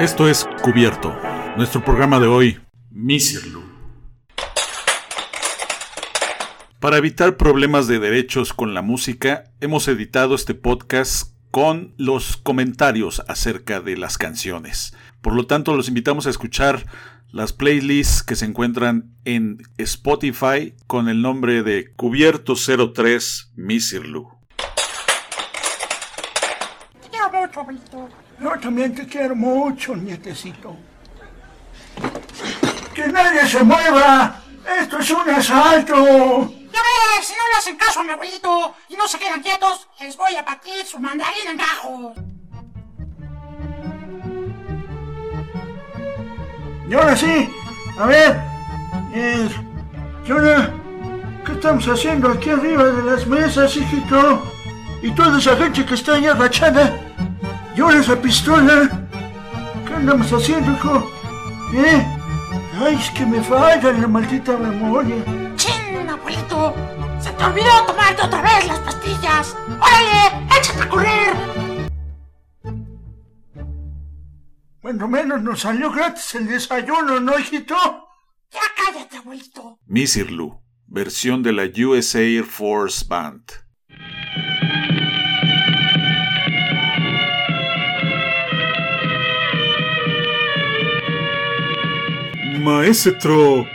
Esto es Cubierto, nuestro programa de hoy, Misirlu. Para evitar problemas de derechos con la música, hemos editado este podcast con los comentarios acerca de las canciones. Por lo tanto, los invitamos a escuchar las playlists que se encuentran en Spotify con el nombre de Cubierto 03 Yo también te quiero mucho, nietecito. ¡Que nadie se mueva! ¡Esto es un asalto! Ya ves, si no le hacen caso a mi abuelito y no se quedan quietos, les voy a partir su mandarín en gajos. Y ahora sí, a ver, eh, ¿qué? ¿Qué estamos haciendo aquí arriba de las mesas, hijito? Y toda esa gente que está ahí agachada. ¿Y ahora esa pistola? ¿Qué andamos haciendo, hijo? ¿Eh? Ay, es que me falla la maldita memoria. ¡Chin, abuelito! ¡Se te olvidó tomarte otra vez las pastillas! ¡Órale, échate a correr! Bueno, menos nos salió gratis el desayuno, ¿no, hijito? Ya cállate, abuelito. Misirlu, versión de la USA Air Force Band. Maestro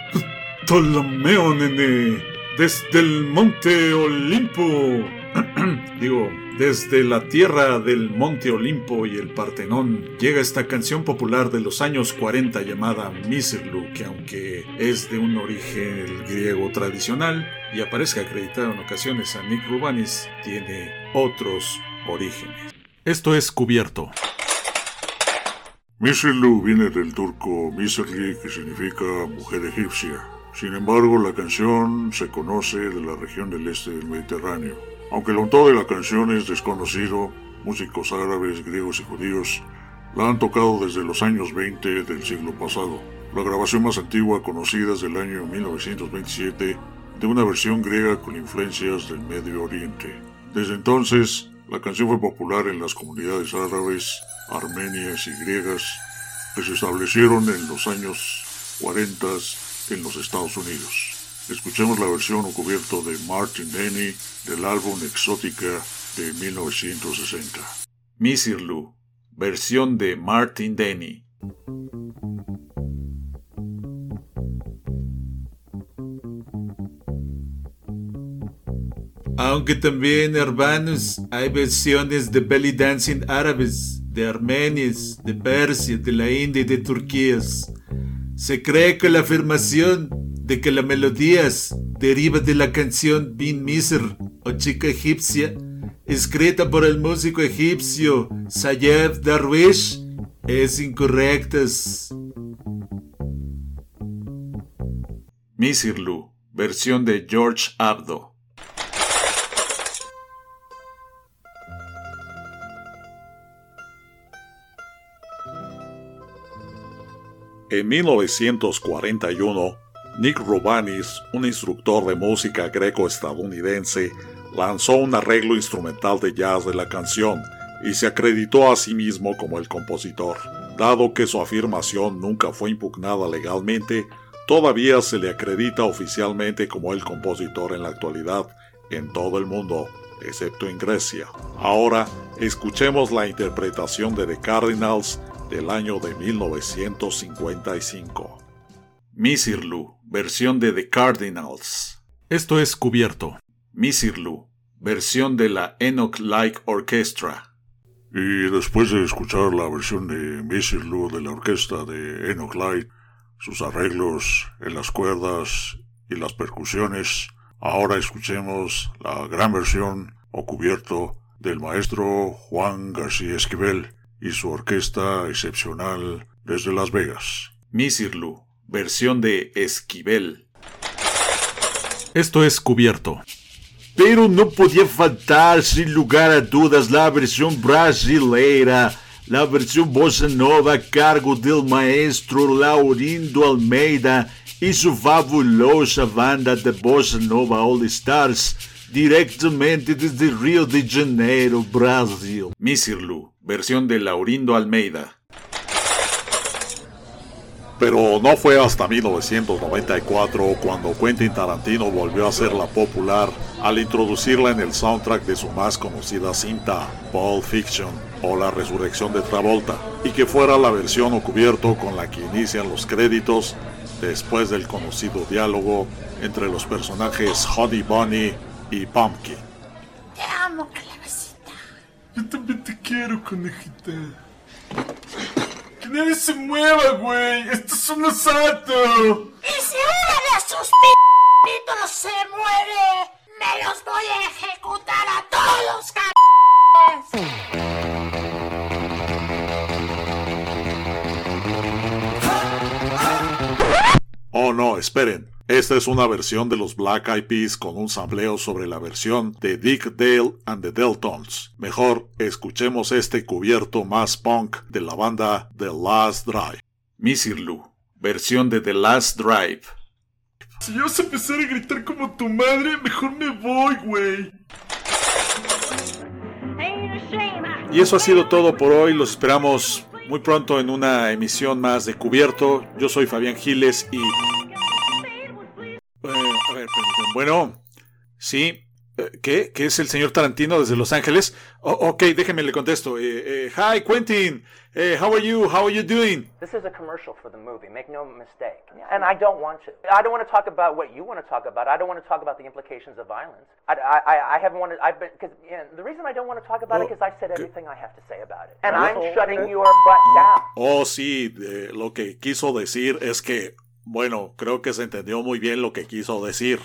Ptolomeo Nene, desde el monte Olimpo, digo, desde la tierra del monte Olimpo y el Partenón, llega esta canción popular de los años 40 llamada Misirlu, que aunque es de un origen griego tradicional y aparezca acreditado en ocasiones a Nick Rubanis, tiene otros orígenes. Esto es cubierto. Misirlu viene del turco Misirli, que significa mujer egipcia. Sin embargo, la canción se conoce de la región del este del Mediterráneo. Aunque el autor de la canción es desconocido, músicos árabes, griegos y judíos la han tocado desde los años 20 del siglo pasado. La grabación más antigua conocida es del año 1927 de una versión griega con influencias del Medio Oriente. Desde entonces, la canción fue popular en las comunidades árabes, armenias y griegas que se establecieron en los años 40 en los Estados Unidos. Escuchemos la versión o cubierto de Martin Denny del álbum Exótica de 1960. Misirlu, versión de Martin Denny. Aunque también, hermanos, hay versiones de belly dancing árabes, de armenias, de Persia, de la India y de Turquía. Se cree que la afirmación de que la melodía deriva de la canción Bin Misr o Chica Egipcia, escrita por el músico egipcio Sayed Darwish, es incorrecta. Misirlu, versión de George Abdo. En 1941, Nick Rubanis, un instructor de música greco-estadounidense, lanzó un arreglo instrumental de jazz de la canción y se acreditó a sí mismo como el compositor. Dado que su afirmación nunca fue impugnada legalmente, todavía se le acredita oficialmente como el compositor en la actualidad en todo el mundo, excepto en Grecia. Ahora, escuchemos la interpretación de The Cardinals del año de 1955. Misirlu, versión de The Cardinals. Esto es cubierto. Misirlu, versión de la Enoch Like Orchestra. Y después de escuchar la versión de Misirlu de la orquesta de Enoch Light, sus arreglos en las cuerdas y las percusiones, ahora escuchemos la gran versión o cubierto del maestro Juan García Esquivel y su orquesta excepcional desde Las Vegas. Misirlu, versión de Esquivel. Esto es cubierto. Pero no podía faltar, sin lugar a dudas, la versión brasileira, la versión bossa nova a cargo del maestro Laurindo Almeida y su fabulosa banda de bossa nova All Stars, directamente desde Rio de Janeiro, Brasil. Misirlu, versión de Laurindo Almeida. Pero no fue hasta 1994 cuando Quentin Tarantino volvió a hacerla popular al introducirla en el soundtrack de su más conocida cinta, Pulp Fiction o La Resurrección de Travolta, y que fuera la versión o cubierto con la que inician los créditos después del conocido diálogo entre los personajes Honey Bunny y Pumpkin. Te amo, calabacita. Yo también te quiero, conejita. Que nadie se mueva, güey. Esto es un asalto. Y si uno de sus p***itos se muere, me los voy a ejecutar no, esperen. Esta es una versión de los Black Eyed Peas con un sampleo sobre la versión de Dick Dale and the Deltons. Mejor, escuchemos este cubierto más punk de la banda The Last Drive. Misirlu, versión de The Last Drive. Si yo vas a empezar a gritar como tu madre, mejor me voy, güey. Y eso ha sido todo por hoy. Los esperamos muy pronto en una emisión más de Cubierto. Yo soy Fabián Giles y... Bueno, sí. eh, ¿Qué? ¿Qué es el señor Tarantino desde Los Ángeles? Oh, ok, déjeme le contesto. Eh, eh, hi, Quentin. Eh, how are you? How are you doing? This is a commercial for the movie, make no mistake. And I don't want to. I don't want to talk about what you want to talk about. I don't want to talk about the implications of violence. I, I, I haven't wanted, I've been, because you know, the reason I don't want to talk about it because I said everything I have to say about it. And I'm shutting your butt down. Oh, sí, eh, lo que quiso decir es que, bueno, creo que se entendió muy bien lo que quiso decir.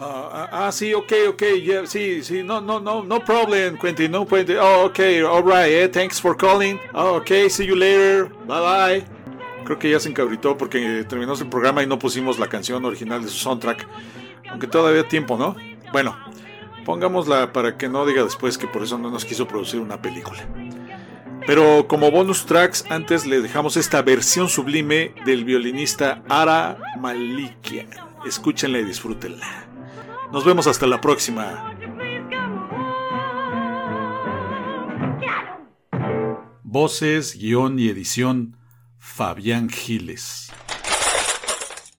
Ah, ah, sí, ok, ok, yeah, sí, sí, no, no, no, no problem, Quentin, no problem. Oh, ok, alright, eh, thanks for calling. Oh, ok, see you later, bye bye. Creo que ya se encabritó porque terminó el programa y no pusimos la canción original de su soundtrack. Aunque todavía hay tiempo, ¿no? Bueno, pongámosla para que no diga después que por eso no nos quiso producir una película. Pero como bonus tracks, antes le dejamos esta versión sublime del violinista Ara Malikia. Escúchenla y disfrútenla. Nos vemos hasta la próxima. Voces, guion y edición, Fabián Giles.